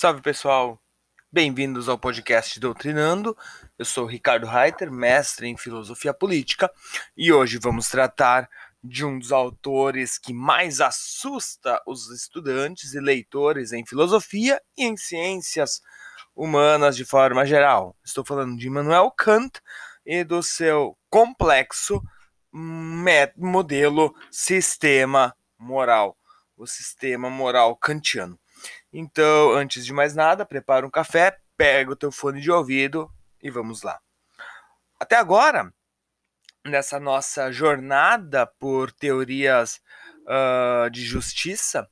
Salve pessoal, bem-vindos ao podcast Doutrinando. Eu sou Ricardo Reiter, mestre em filosofia política, e hoje vamos tratar de um dos autores que mais assusta os estudantes e leitores em filosofia e em ciências humanas de forma geral. Estou falando de Immanuel Kant e do seu complexo modelo sistema moral, o sistema moral kantiano. Então, antes de mais nada, prepara um café, pega o teu fone de ouvido e vamos lá. Até agora, nessa nossa jornada por teorias uh, de justiça,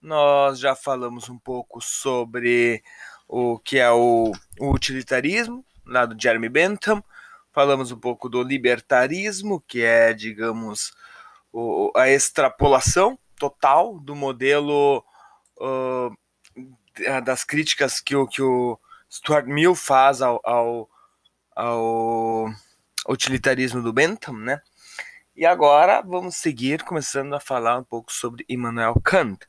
nós já falamos um pouco sobre o que é o, o utilitarismo, lá do Jeremy Bentham, falamos um pouco do libertarismo, que é, digamos, o, a extrapolação total do modelo uh, das críticas que o, que o Stuart Mill faz ao, ao, ao utilitarismo do Bentham, né? E agora vamos seguir começando a falar um pouco sobre Immanuel Kant.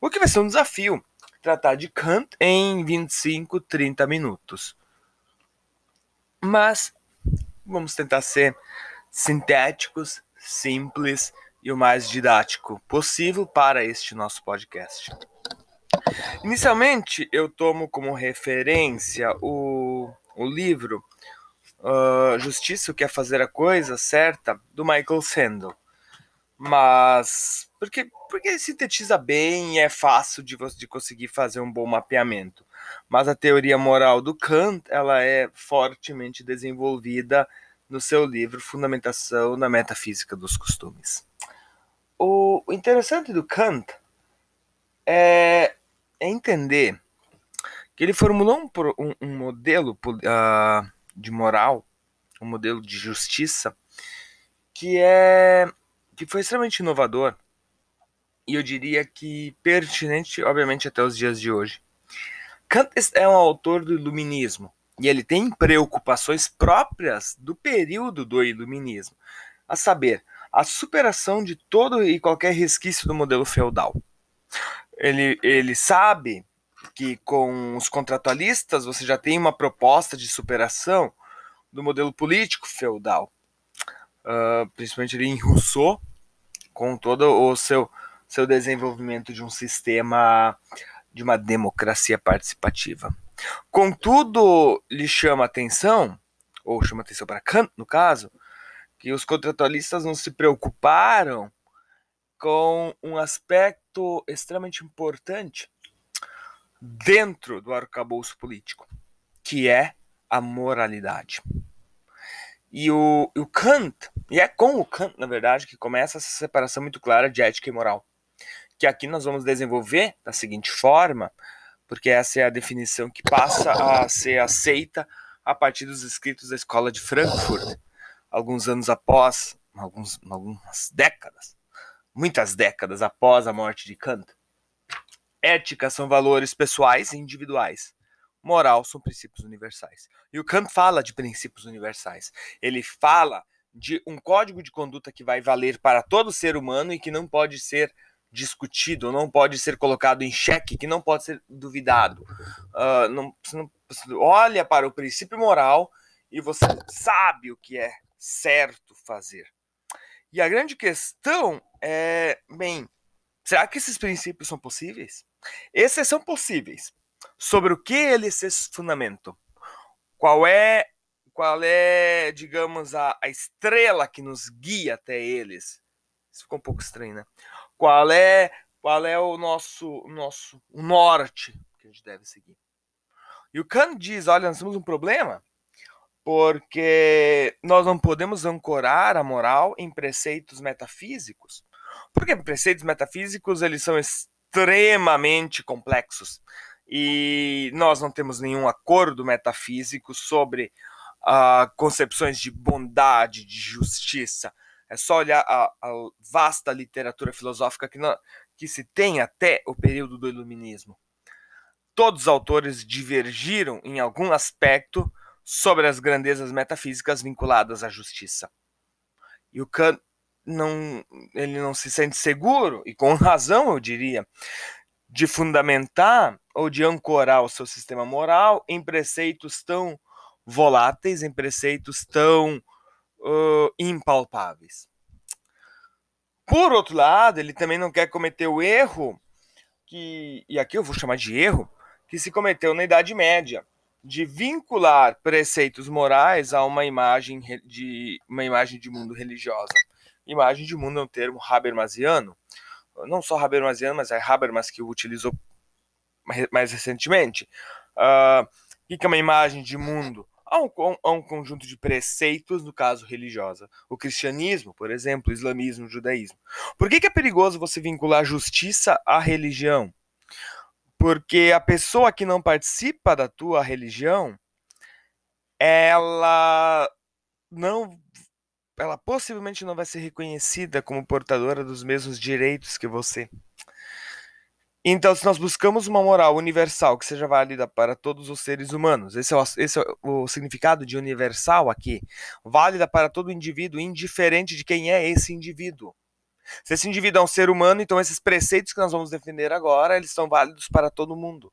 O que vai ser um desafio tratar de Kant em 25, 30 minutos. Mas vamos tentar ser sintéticos, simples e o mais didático possível para este nosso podcast. Inicialmente, eu tomo como referência o, o livro uh, Justiça, o que é fazer a coisa certa, do Michael Sandel. Mas, porque, porque sintetiza bem e é fácil de, de conseguir fazer um bom mapeamento. Mas a teoria moral do Kant, ela é fortemente desenvolvida no seu livro Fundamentação na Metafísica dos Costumes. O interessante do Kant é é entender que ele formulou um, um, um modelo uh, de moral, um modelo de justiça que é que foi extremamente inovador e eu diria que pertinente, obviamente, até os dias de hoje. Kant é um autor do iluminismo e ele tem preocupações próprias do período do iluminismo, a saber, a superação de todo e qualquer resquício do modelo feudal ele, ele sabe que com os contratualistas você já tem uma proposta de superação do modelo político feudal, uh, principalmente ali em Rousseau, com todo o seu, seu desenvolvimento de um sistema de uma democracia participativa. Contudo, lhe chama atenção, ou chama atenção para Kant, no caso, que os contratualistas não se preocuparam com um aspecto extremamente importante dentro do arcabouço político, que é a moralidade. E o, o Kant, e é com o Kant, na verdade, que começa essa separação muito clara de ética e moral, que aqui nós vamos desenvolver da seguinte forma, porque essa é a definição que passa a ser aceita a partir dos escritos da Escola de Frankfurt, alguns anos após, alguns, algumas décadas muitas décadas após a morte de Kant. Ética são valores pessoais e individuais. Moral são princípios universais. E o Kant fala de princípios universais. Ele fala de um código de conduta que vai valer para todo ser humano e que não pode ser discutido, não pode ser colocado em xeque, que não pode ser duvidado. Uh, não, você, não, você olha para o princípio moral e você sabe o que é certo fazer. E a grande questão é, bem, será que esses princípios são possíveis? Esses são possíveis. Sobre o que eles se fundamentam? Qual é, qual é, digamos, a, a estrela que nos guia até eles? Isso ficou um pouco estranho, né? Qual é, qual é o nosso, nosso o norte que a gente deve seguir? E o Kant diz, olha, nós temos um problema porque nós não podemos ancorar a moral em preceitos metafísicos, porque preceitos metafísicos eles são extremamente complexos e nós não temos nenhum acordo metafísico sobre uh, concepções de bondade, de justiça. É só olhar a, a vasta literatura filosófica que, não, que se tem até o período do Iluminismo. Todos os autores divergiram em algum aspecto sobre as grandezas metafísicas vinculadas à justiça. E o Kant não, ele não se sente seguro, e com razão eu diria, de fundamentar ou de ancorar o seu sistema moral em preceitos tão voláteis, em preceitos tão uh, impalpáveis. Por outro lado, ele também não quer cometer o erro que, e aqui eu vou chamar de erro, que se cometeu na Idade Média, de vincular preceitos morais a uma imagem de uma imagem de mundo religiosa. Imagem de mundo é um termo habermasiano, não só habermasiano, mas é Habermas que utilizou mais recentemente. Uh, é uma imagem de mundo? Há um, um, conjunto de preceitos, no caso religiosa. O cristianismo, por exemplo, o islamismo, o judaísmo. Por que, que é perigoso você vincular justiça à religião? Porque a pessoa que não participa da tua religião, ela não ela possivelmente não vai ser reconhecida como portadora dos mesmos direitos que você. Então, se nós buscamos uma moral universal que seja válida para todos os seres humanos, esse é o, esse é o significado de universal aqui, válida para todo indivíduo, indiferente de quem é esse indivíduo. Se esse indivíduo é um ser humano, então esses preceitos que nós vamos defender agora, eles são válidos para todo mundo.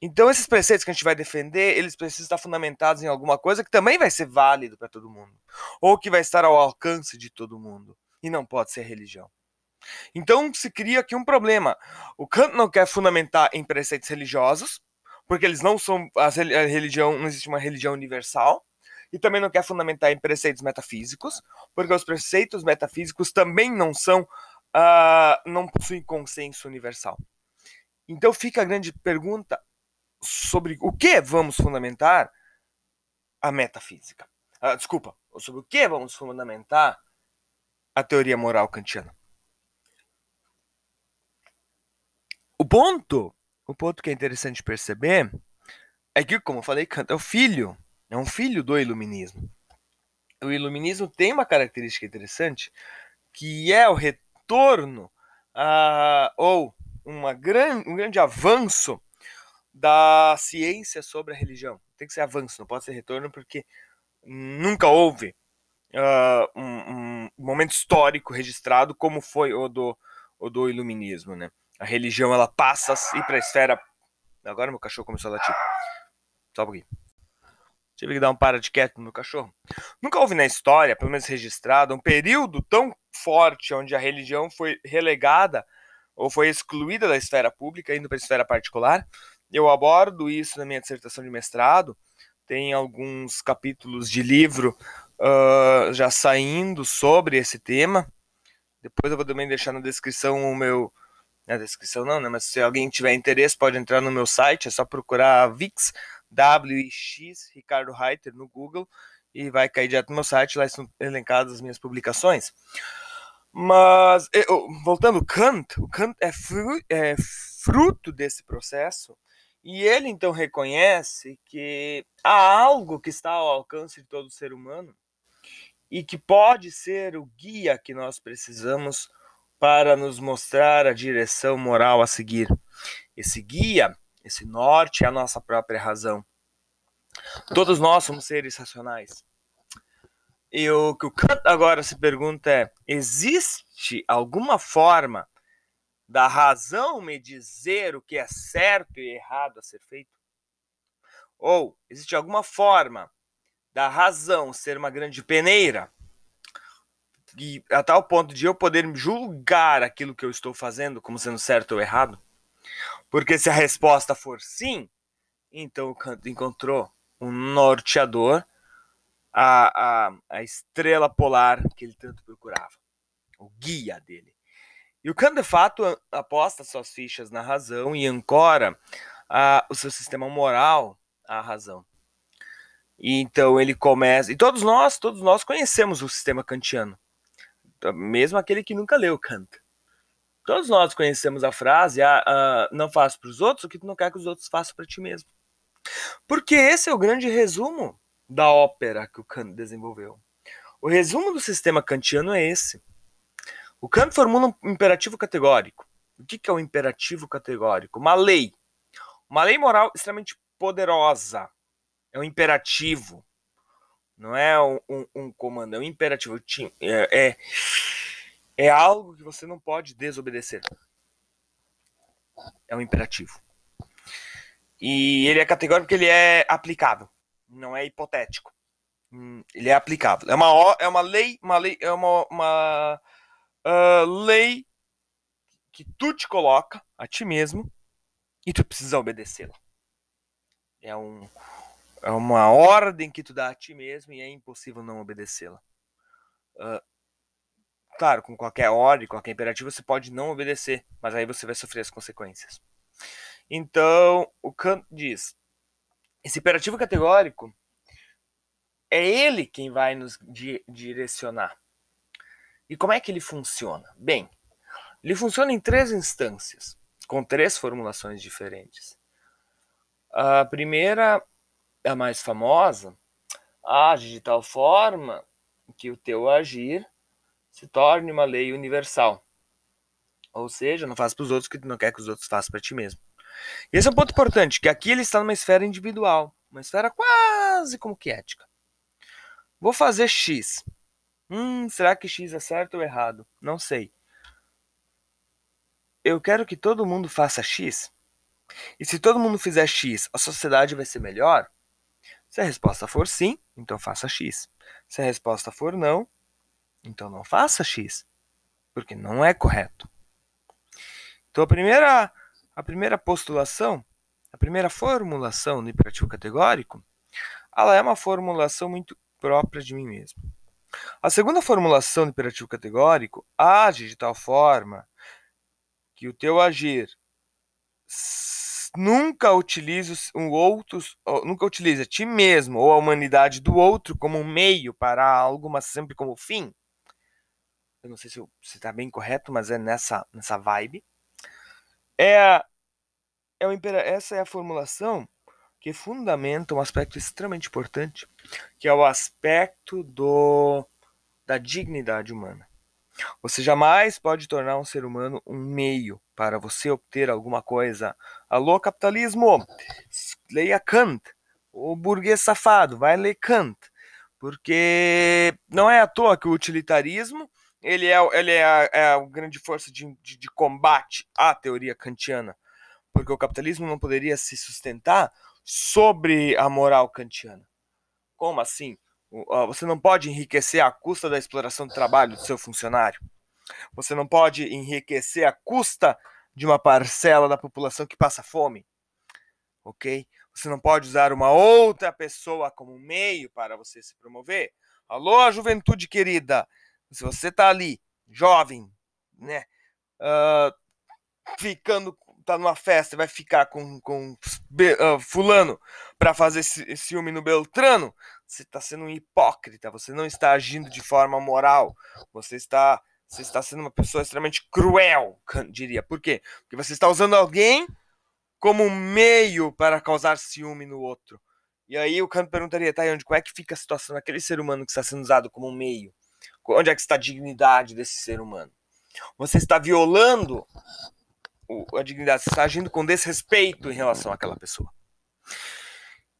Então esses preceitos que a gente vai defender, eles precisam estar fundamentados em alguma coisa que também vai ser válido para todo mundo, ou que vai estar ao alcance de todo mundo, e não pode ser religião. Então se cria aqui um problema. O Kant não quer fundamentar em preceitos religiosos, porque eles não são a religião, não existe uma religião universal e também não quer fundamentar em preceitos metafísicos, porque os preceitos metafísicos também não são, uh, não possuem consenso universal. Então fica a grande pergunta sobre o que vamos fundamentar a metafísica. Uh, desculpa, sobre o que vamos fundamentar a teoria moral kantiana. O ponto, o ponto que é interessante perceber é que, como eu falei, Kant é o filho é um filho do iluminismo. O iluminismo tem uma característica interessante, que é o retorno a, ou uma gran, um grande avanço da ciência sobre a religião. Tem que ser avanço, não pode ser retorno, porque nunca houve uh, um, um, momento histórico registrado como foi o do, o do iluminismo. Né? A religião ela passa ir para a esfera. Agora meu cachorro começou a latir. Só um pouquinho. Tive que dar um para de quieto no cachorro. Nunca houve na história, pelo menos registrado, um período tão forte onde a religião foi relegada ou foi excluída da esfera pública, indo para a esfera particular. Eu abordo isso na minha dissertação de mestrado. Tem alguns capítulos de livro uh, já saindo sobre esse tema. Depois eu vou também deixar na descrição o meu. Na descrição não, né? Mas se alguém tiver interesse, pode entrar no meu site, é só procurar VIX, WX Ricardo Reiter no Google e vai cair direto no meu site, lá estão elencadas as minhas publicações. Mas, eu, voltando, Kant, o Kant é, fru, é fruto desse processo e ele então reconhece que há algo que está ao alcance de todo ser humano e que pode ser o guia que nós precisamos para nos mostrar a direção moral a seguir. Esse guia esse norte é a nossa própria razão. Todos nós somos seres racionais. E o que o Kant agora se pergunta é: existe alguma forma da razão me dizer o que é certo e errado a ser feito? Ou existe alguma forma da razão ser uma grande peneira e a tal ponto de eu poder julgar aquilo que eu estou fazendo como sendo certo ou errado? Porque se a resposta for sim, então o Kant encontrou um norteador, a, a, a estrela polar que ele tanto procurava, o guia dele. E o Kant, de fato, aposta suas fichas na razão e ancora a, o seu sistema moral à razão. E então ele começa. E todos nós, todos nós conhecemos o sistema kantiano. Mesmo aquele que nunca leu Kant. Todos nós conhecemos a frase: ah, ah, não faça para os outros o que tu não quer que os outros façam para ti mesmo. Porque esse é o grande resumo da ópera que o Kant desenvolveu. O resumo do sistema kantiano é esse. O Kant formula um imperativo categórico. O que é o um imperativo categórico? Uma lei. Uma lei moral extremamente poderosa. É um imperativo. Não é um, um, um comando, é um imperativo. É, é é algo que você não pode desobedecer. É um imperativo. E ele é categórico porque ele é aplicável, não é hipotético. Hum, ele é aplicável. É uma, é uma lei, uma lei, é uma, uma uh, lei que tu te coloca a ti mesmo e tu precisa obedecê-la. É, um, é uma ordem que tu dá a ti mesmo e é impossível não obedecê-la. Uh, claro, com qualquer ordem, qualquer imperativo, você pode não obedecer, mas aí você vai sofrer as consequências. Então, o Kant diz: esse imperativo categórico é ele quem vai nos di direcionar. E como é que ele funciona? Bem, ele funciona em três instâncias, com três formulações diferentes. A primeira, a mais famosa, age de tal forma que o teu agir se torne uma lei universal. Ou seja, não faz para os outros o que tu não quer que os outros façam para ti mesmo. E esse é um ponto importante, que aqui ele está numa esfera individual, uma esfera quase como que ética. Vou fazer X. Hum, será que X é certo ou errado? Não sei. Eu quero que todo mundo faça X. E se todo mundo fizer X, a sociedade vai ser melhor? Se a resposta for sim, então faça X. Se a resposta for não, então não faça X, porque não é correto. Então a primeira, a primeira postulação, a primeira formulação do imperativo categórico, ela é uma formulação muito própria de mim mesmo. A segunda formulação do imperativo categórico age de tal forma que o teu agir nunca utilize um outro, nunca utilize a ti mesmo ou a humanidade do outro como um meio para algo, mas sempre como fim. Eu não sei se está bem correto, mas é nessa, nessa vibe. É, é o, essa é a formulação que fundamenta um aspecto extremamente importante, que é o aspecto do, da dignidade humana. Você jamais pode tornar um ser humano um meio para você obter alguma coisa. Alô, capitalismo! Leia Kant. O burguês safado, vai ler Kant. Porque não é à toa que o utilitarismo ele é, ele é, a, é a grande força de, de, de combate à teoria kantiana. Porque o capitalismo não poderia se sustentar sobre a moral kantiana. Como assim? Você não pode enriquecer à custa da exploração do trabalho do seu funcionário. Você não pode enriquecer à custa de uma parcela da população que passa fome. Ok? Você não pode usar uma outra pessoa como meio para você se promover. Alô, juventude querida! Se você está ali, jovem, né? Uh, ficando tá numa festa vai ficar com, com uh, fulano para fazer ciúme no Beltrano, você está sendo um hipócrita, você não está agindo de forma moral, você está, você está sendo uma pessoa extremamente cruel, diria. Por quê? Porque você está usando alguém como meio para causar ciúme no outro. E aí o Kant perguntaria, tá, onde, qual é que fica a situação daquele ser humano que está sendo usado como um meio? Onde é que está a dignidade desse ser humano? Você está violando a dignidade, você está agindo com desrespeito em relação àquela pessoa.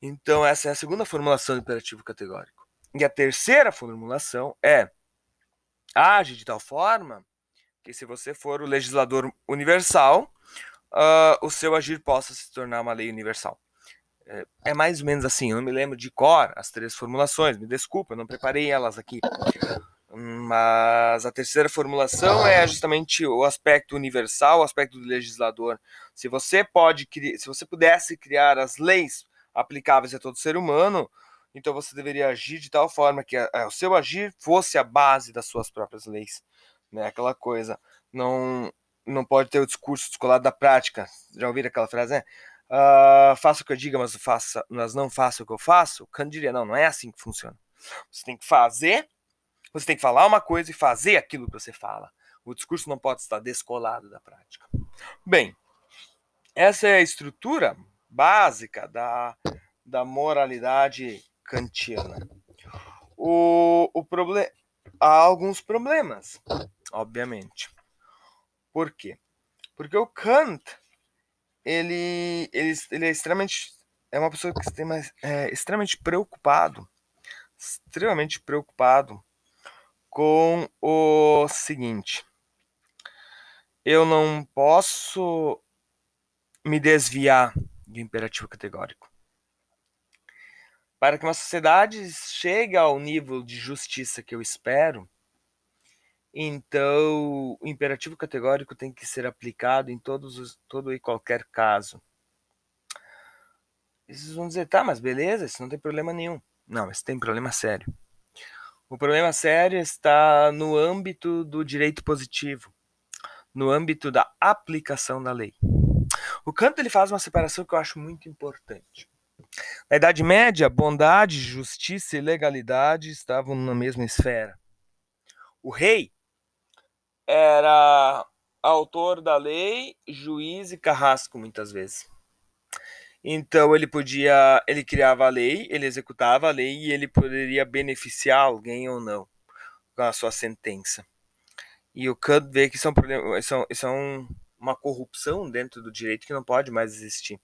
Então, essa é a segunda formulação do imperativo categórico. E a terceira formulação é: age de tal forma que, se você for o legislador universal, uh, o seu agir possa se tornar uma lei universal. É, é mais ou menos assim, eu não me lembro de cor as três formulações, me desculpa, eu não preparei elas aqui. Mas a terceira formulação é justamente o aspecto universal, o aspecto do legislador. Se você pode, se você pudesse criar as leis aplicáveis a todo ser humano, então você deveria agir de tal forma que a, a, o seu agir fosse a base das suas próprias leis, né? Aquela coisa, não não pode ter o discurso descolado da prática. Já ouviram aquela frase, né? Uh, faça o que eu diga, mas, faça, mas não faça o que eu faço. Kant diria, não, não é assim que funciona. Você tem que fazer você tem que falar uma coisa e fazer aquilo que você fala. O discurso não pode estar descolado da prática. Bem, essa é a estrutura básica da, da moralidade kantiana. O, o problem... Há alguns problemas, obviamente. Por quê? Porque o Kant, ele, ele, ele é extremamente. É uma pessoa que é extremamente preocupado, extremamente preocupado com o seguinte: eu não posso me desviar do imperativo categórico. Para que uma sociedade chegue ao nível de justiça que eu espero, então o imperativo categórico tem que ser aplicado em todos os, todo e qualquer caso. E vocês vão dizer, tá, mas beleza, isso não tem problema nenhum. Não, isso tem problema sério. O problema sério está no âmbito do direito positivo, no âmbito da aplicação da lei. O Kant ele faz uma separação que eu acho muito importante. Na Idade Média, bondade, justiça e legalidade estavam na mesma esfera. O rei era autor da lei, juiz e carrasco muitas vezes. Então ele podia, ele criava a lei, ele executava a lei e ele poderia beneficiar alguém ou não com a sua sentença. E o Kant vê que isso é, um isso é, é um, uma corrupção dentro do direito que não pode mais existir.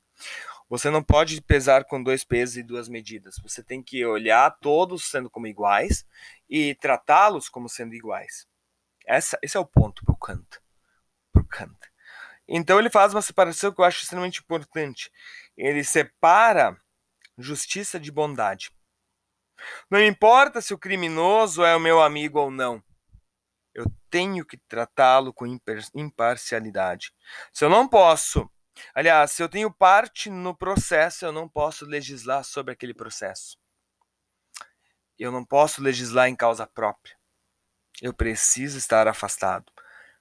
Você não pode pesar com dois pesos e duas medidas. Você tem que olhar todos sendo como iguais e tratá-los como sendo iguais. Essa, esse é o ponto para o Kant. Kant. Então ele faz uma separação que eu acho extremamente importante. Ele separa justiça de bondade. Não importa se o criminoso é o meu amigo ou não. Eu tenho que tratá-lo com imparcialidade. Se eu não posso Aliás, se eu tenho parte no processo, eu não posso legislar sobre aquele processo. Eu não posso legislar em causa própria. Eu preciso estar afastado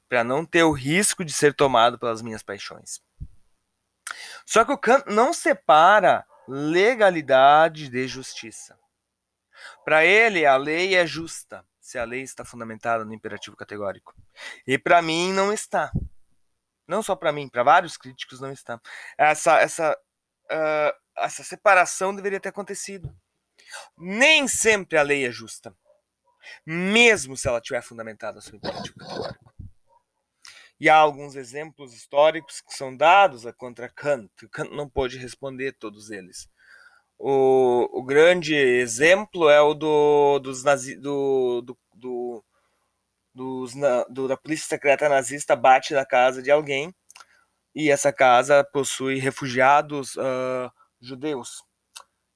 para não ter o risco de ser tomado pelas minhas paixões. Só que o Kant não separa legalidade de justiça. Para ele, a lei é justa se a lei está fundamentada no imperativo categórico. E para mim não está. Não só para mim, para vários críticos não está. Essa, essa, uh, essa separação deveria ter acontecido. Nem sempre a lei é justa, mesmo se ela tiver fundamentada no imperativo categórico. E há alguns exemplos históricos que são dados a contra Kant. Kant não pôde responder todos eles. O, o grande exemplo é o do, dos nazi, do, do, do dos, na, do, da polícia secreta nazista bate na casa de alguém e essa casa possui refugiados uh, judeus.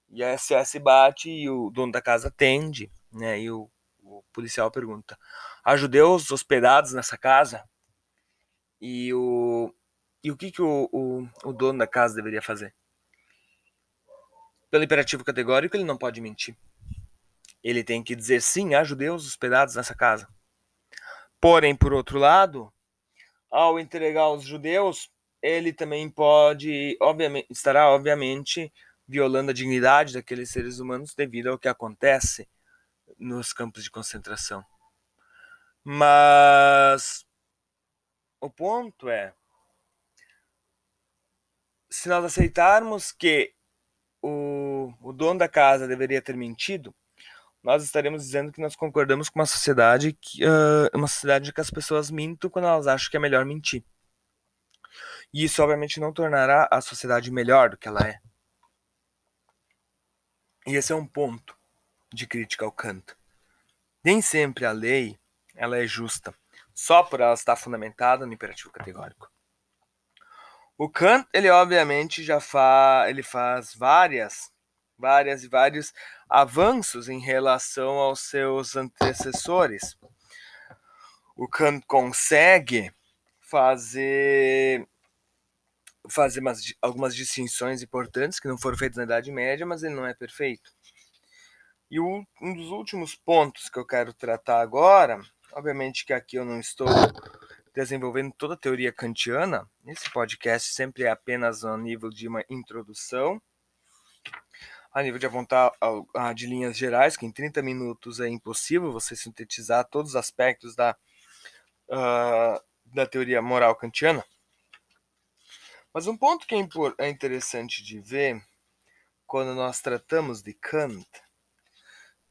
E a SS bate e o dono da casa atende, né? E o, o policial pergunta: há judeus hospedados nessa casa? E o, e o que, que o, o, o dono da casa deveria fazer? Pelo imperativo categórico, ele não pode mentir. Ele tem que dizer sim, há judeus hospedados nessa casa. Porém, por outro lado, ao entregar os judeus, ele também pode, obviamente, estará obviamente violando a dignidade daqueles seres humanos devido ao que acontece nos campos de concentração. Mas o ponto é, se nós aceitarmos que o, o dono da casa deveria ter mentido, nós estaremos dizendo que nós concordamos com uma sociedade que uh, uma sociedade que as pessoas mintam quando elas acham que é melhor mentir. E isso obviamente não tornará a sociedade melhor do que ela é. E esse é um ponto de crítica ao Kant. Nem sempre a lei ela é justa, só por ela estar fundamentada no imperativo categórico. O Kant, ele obviamente já fa ele faz várias várias e vários avanços em relação aos seus antecessores. O Kant consegue fazer fazer umas, algumas distinções importantes que não foram feitas na Idade Média, mas ele não é perfeito. E um dos últimos pontos que eu quero tratar agora, obviamente que aqui eu não estou desenvolvendo toda a teoria kantiana, esse podcast sempre é apenas a nível de uma introdução a nível de apontar de linhas gerais, que em 30 minutos é impossível você sintetizar todos os aspectos da, uh, da teoria moral kantiana. Mas um ponto que é, é interessante de ver quando nós tratamos de Kant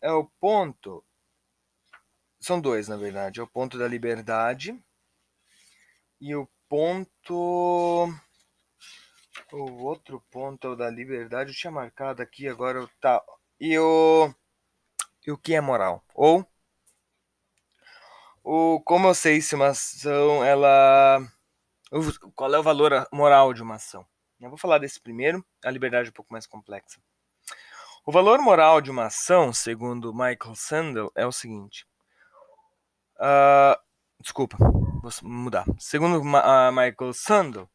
é o ponto. São dois, na verdade: é o ponto da liberdade e o ponto o outro ponto é o da liberdade. Eu tinha marcado aqui, agora tá. E o. E o que é moral? Ou. O, como eu sei se uma ação ela. Qual é o valor moral de uma ação? Eu vou falar desse primeiro, a liberdade é um pouco mais complexa. O valor moral de uma ação, segundo Michael Sandel, é o seguinte. Uh, desculpa, vou mudar. Segundo uh, Michael Sandel,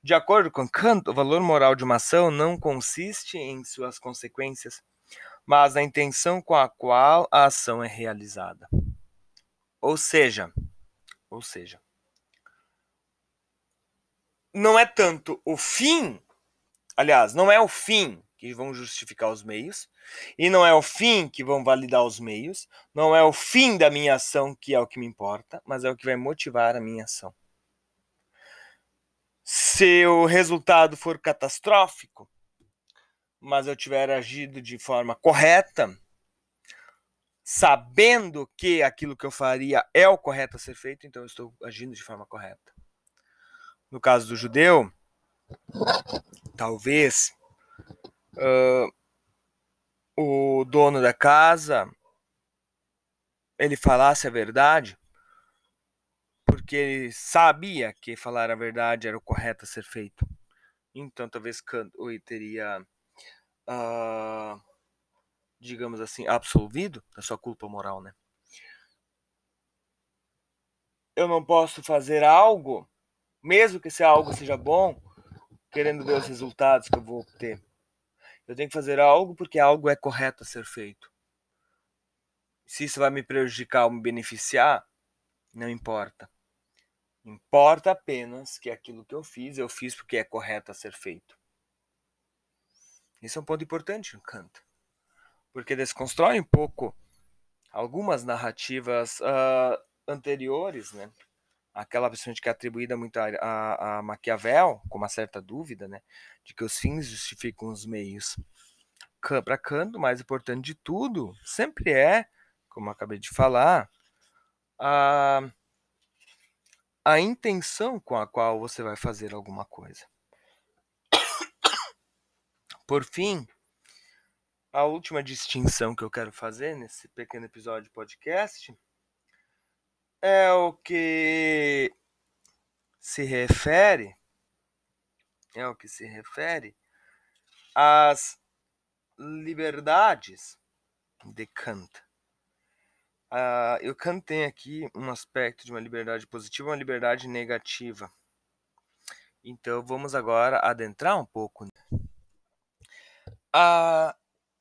de acordo com Kant, o valor moral de uma ação não consiste em suas consequências, mas na intenção com a qual a ação é realizada. Ou seja, ou seja, não é tanto o fim, aliás, não é o fim que vão justificar os meios, e não é o fim que vão validar os meios, não é o fim da minha ação que é o que me importa, mas é o que vai motivar a minha ação. Se o resultado for catastrófico, mas eu tiver agido de forma correta, sabendo que aquilo que eu faria é o correto a ser feito, então eu estou agindo de forma correta. No caso do judeu, talvez uh, o dono da casa ele falasse a verdade porque ele sabia que falar a verdade era o correto a ser feito. Então talvez Kantoi teria, uh, digamos assim, absolvido da sua culpa moral, né? Eu não posso fazer algo mesmo que esse algo seja bom, querendo ver os resultados que eu vou obter. Eu tenho que fazer algo porque algo é correto a ser feito. Se isso vai me prejudicar ou me beneficiar, não importa. Importa apenas que aquilo que eu fiz, eu fiz porque é correto a ser feito. Esse é um ponto importante no canto. Porque desconstrói um pouco algumas narrativas uh, anteriores, né? Aquela pessoa que é atribuída muito a, a, a, Maquiavel, com uma certa dúvida, né, de que os fins justificam os meios. Para Kant, o mais importante de tudo sempre é, como acabei de falar, a, a intenção com a qual você vai fazer alguma coisa. Por fim, a última distinção que eu quero fazer nesse pequeno episódio de podcast é o que se refere é o que se refere às liberdades de Kant. Uh, o Kant tem aqui um aspecto de uma liberdade positiva e uma liberdade negativa. Então vamos agora adentrar um pouco. A,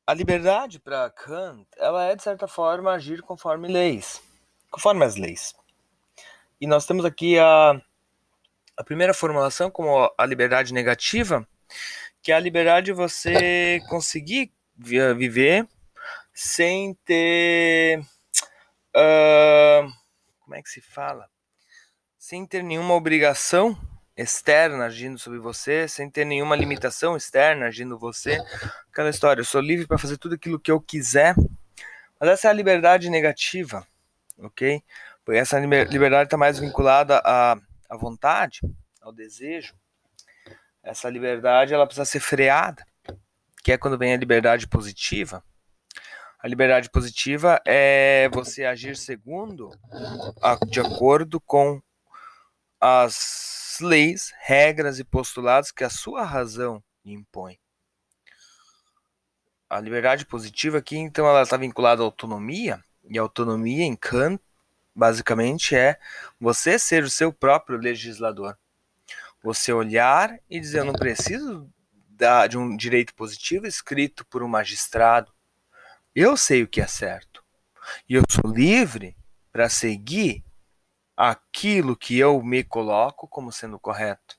a liberdade para Kant, ela é de certa forma agir conforme leis conforme as leis. E nós temos aqui a, a primeira formulação como a liberdade negativa, que é a liberdade de você conseguir viver sem ter. Uh, como é que se fala? Sem ter nenhuma obrigação externa agindo sobre você, sem ter nenhuma limitação externa agindo você. Aquela história, eu sou livre para fazer tudo aquilo que eu quiser. Mas essa é a liberdade negativa ok? Porque essa liberdade está mais vinculada à, à vontade, ao desejo. Essa liberdade ela precisa ser freada, que é quando vem a liberdade positiva. A liberdade positiva é você agir segundo, a, de acordo com as leis, regras e postulados que a sua razão impõe. A liberdade positiva aqui, então, ela está vinculada à autonomia, e autonomia em Kant, basicamente, é você ser o seu próprio legislador. Você olhar e dizer: eu não preciso da, de um direito positivo escrito por um magistrado. Eu sei o que é certo. E eu sou livre para seguir aquilo que eu me coloco como sendo correto.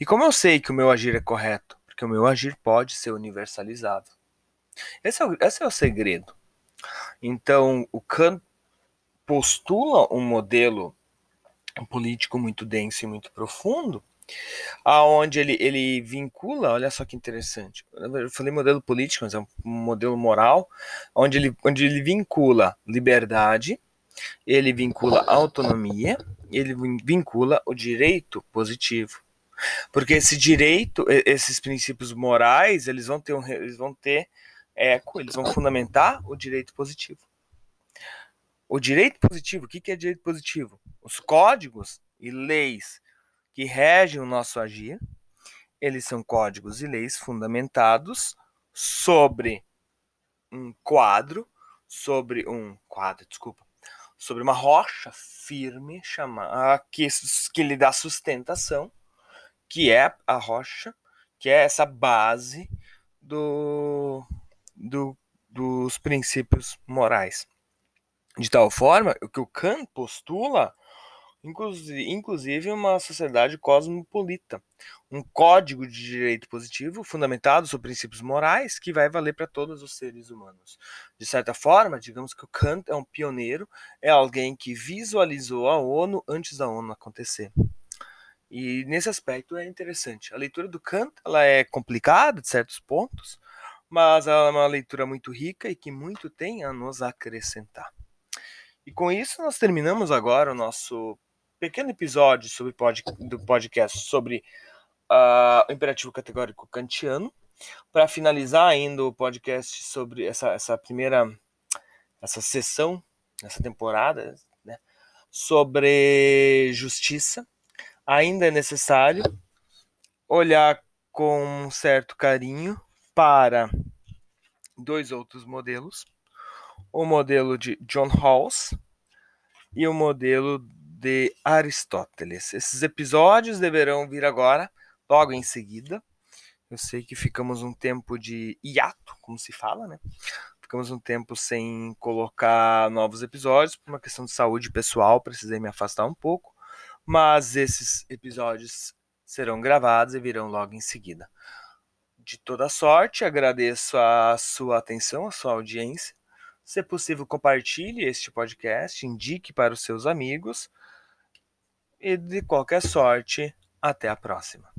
E como eu sei que o meu agir é correto? Porque o meu agir pode ser universalizado. Esse é o, esse é o segredo. Então, o Kant postula um modelo político muito denso e muito profundo, aonde ele, ele vincula, olha só que interessante, eu falei modelo político, mas é um modelo moral, onde ele, onde ele vincula liberdade, ele vincula autonomia, ele vincula o direito positivo. Porque esse direito, esses princípios morais, eles vão ter, um, eles vão ter eco, eles vão fundamentar o direito positivo. O direito positivo, o que é direito positivo? Os códigos e leis que regem o nosso agir, eles são códigos e leis fundamentados sobre um quadro, sobre um quadro, desculpa, sobre uma rocha firme chamada que, que lhe dá sustentação, que é a rocha, que é essa base do, do, dos princípios morais. De tal forma, o que o Kant postula inclusive uma sociedade cosmopolita, um código de direito positivo fundamentado sobre princípios morais que vai valer para todos os seres humanos. De certa forma, digamos que o Kant é um pioneiro, é alguém que visualizou a ONU antes da ONU acontecer. E nesse aspecto é interessante. A leitura do Kant ela é complicada de certos pontos, mas ela é uma leitura muito rica e que muito tem a nos acrescentar. E com isso nós terminamos agora o nosso pequeno episódio sobre pod, do podcast sobre uh, o imperativo categórico kantiano. Para finalizar ainda o podcast sobre essa, essa primeira essa sessão, essa temporada, né, sobre justiça, ainda é necessário olhar com um certo carinho para dois outros modelos. O modelo de John Rawls e o modelo de Aristóteles. Esses episódios deverão vir agora, logo em seguida. Eu sei que ficamos um tempo de hiato, como se fala, né? Ficamos um tempo sem colocar novos episódios por uma questão de saúde pessoal, precisei me afastar um pouco, mas esses episódios serão gravados e virão logo em seguida. De toda sorte, agradeço a sua atenção, a sua audiência. Se possível, compartilhe este podcast, indique para os seus amigos e de qualquer sorte, até a próxima.